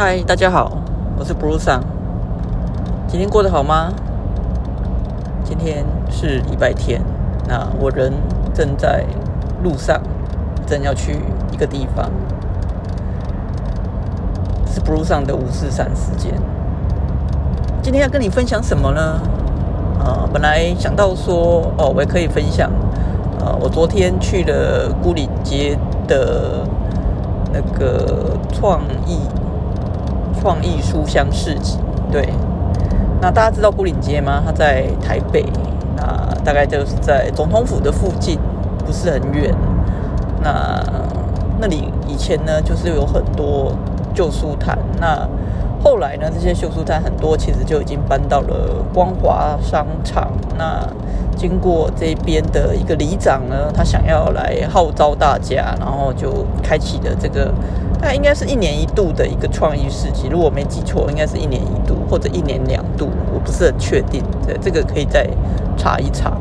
嗨，大家好，我是 Bruce。今天过得好吗？今天是礼拜天，那我人正在路上，正要去一个地方，是 Bruce 的五四三时间。今天要跟你分享什么呢？呃，本来想到说，哦，我也可以分享，呃，我昨天去了孤岭街的那个创意创意书香市集。对，那大家知道孤岭街吗？它在台北，那大概就是在总统府的附近，不是很远。那那里以前呢，就是有很多旧书摊。那后来呢，这些旧书摊很多其实就已经搬到了光华商场。那经过这边的一个里长呢，他想要来号召大家，然后就开启了这个，那应该是一年一度的一个创意市集。如果我没记错，应该是一年一度或者一年两度，我不是很确定。对，这个可以再查一查。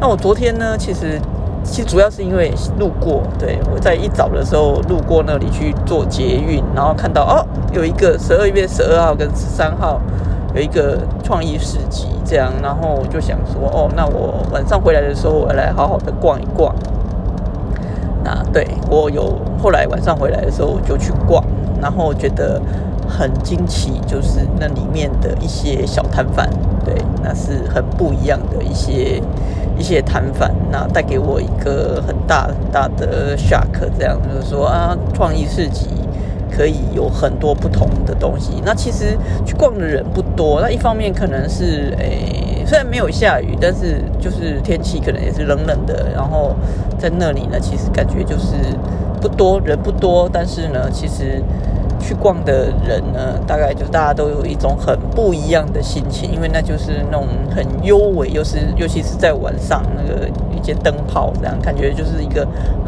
那我昨天呢，其实。其实主要是因为路过，对我在一早的时候路过那里去做捷运，然后看到哦，有一个十二月十二号跟十三号有一个创意市集，这样，然后我就想说，哦，那我晚上回来的时候，我来好好的逛一逛。那对我有后来晚上回来的时候，我就去逛，然后觉得很惊奇，就是那里面的一些小摊贩，对，那是很不一样的一些。一些摊贩，那带给我一个很大很大的 shock，这样就是说啊，创意市集可以有很多不同的东西。那其实去逛的人不多，那一方面可能是诶，虽然没有下雨，但是就是天气可能也是冷冷的。然后在那里呢，其实感觉就是不多人不多，但是呢，其实。去逛的人呢，大概就大家都有一种很不一样的心情，因为那就是那种很幽美，又是尤其是在晚上那个一些灯泡这样，感觉就是一个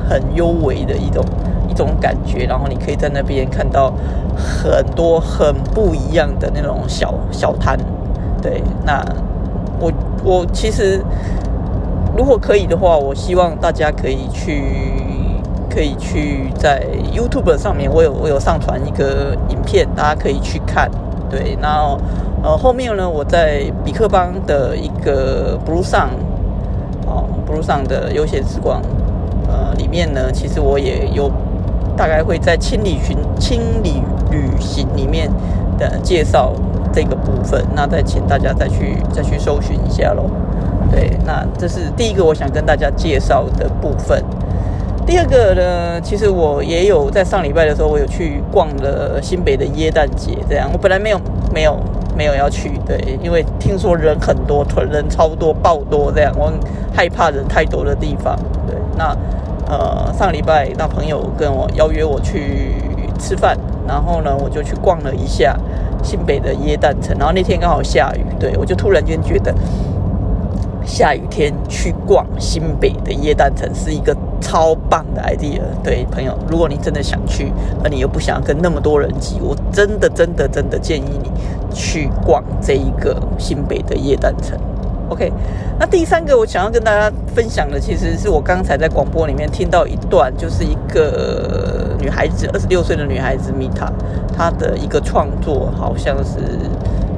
很幽美的一种一种感觉。然后你可以在那边看到很多很不一样的那种小小摊。对，那我我其实如果可以的话，我希望大家可以去。可以去在 YouTube 上面，我有我有上传一个影片，大家可以去看。对，然后呃后面呢，我在比克邦的一个 Blue 上，哦 Blue 上的悠闲时光，呃里面呢，其实我也有大概会在清理群清理旅行里面的介绍这个部分。那再请大家再去再去搜寻一下喽。对，那这是第一个我想跟大家介绍的部分。第二个呢，其实我也有在上礼拜的时候，我有去逛了新北的耶诞节。这样，我本来没有、没有、没有要去，对，因为听说人很多，团人超多、爆多，这样我害怕人太多的地方。对，那呃，上礼拜那朋友跟我邀约我去吃饭，然后呢，我就去逛了一下新北的耶诞城，然后那天刚好下雨，对我就突然间觉得。下雨天去逛新北的耶诞城是一个超棒的 idea。对朋友，如果你真的想去，而你又不想要跟那么多人挤，我真的真的真的建议你去逛这一个新北的耶诞城。OK，那第三个我想要跟大家分享的，其实是我刚才在广播里面听到一段，就是一个女孩子，二十六岁的女孩子米塔，她的一个创作，好像是。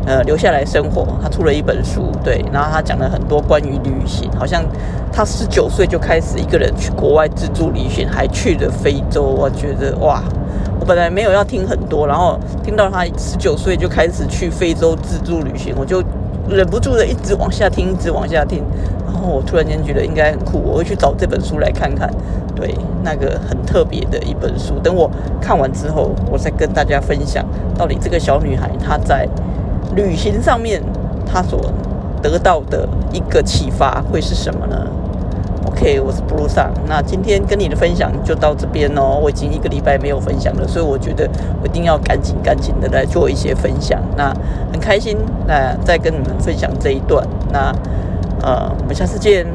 呃，留下来生活，她出了一本书，对，然后她讲了很多关于旅行，好像她十九岁就开始一个人去国外自助旅行，还去了非洲。我觉得哇，我本来没有要听很多，然后听到他十九岁就开始去非洲自助旅行，我就忍不住的一直往下听，一直往下听，然后我突然间觉得应该很酷，我会去找这本书来看看，对，那个很特别的一本书。等我看完之后，我再跟大家分享，到底这个小女孩她在。旅行上面，她所得到的一个启发会是什么呢？OK，我是 Blue 上，那今天跟你的分享就到这边哦。我已经一个礼拜没有分享了，所以我觉得我一定要赶紧赶紧的来做一些分享。那很开心，那再跟你们分享这一段。那呃，我们下次见。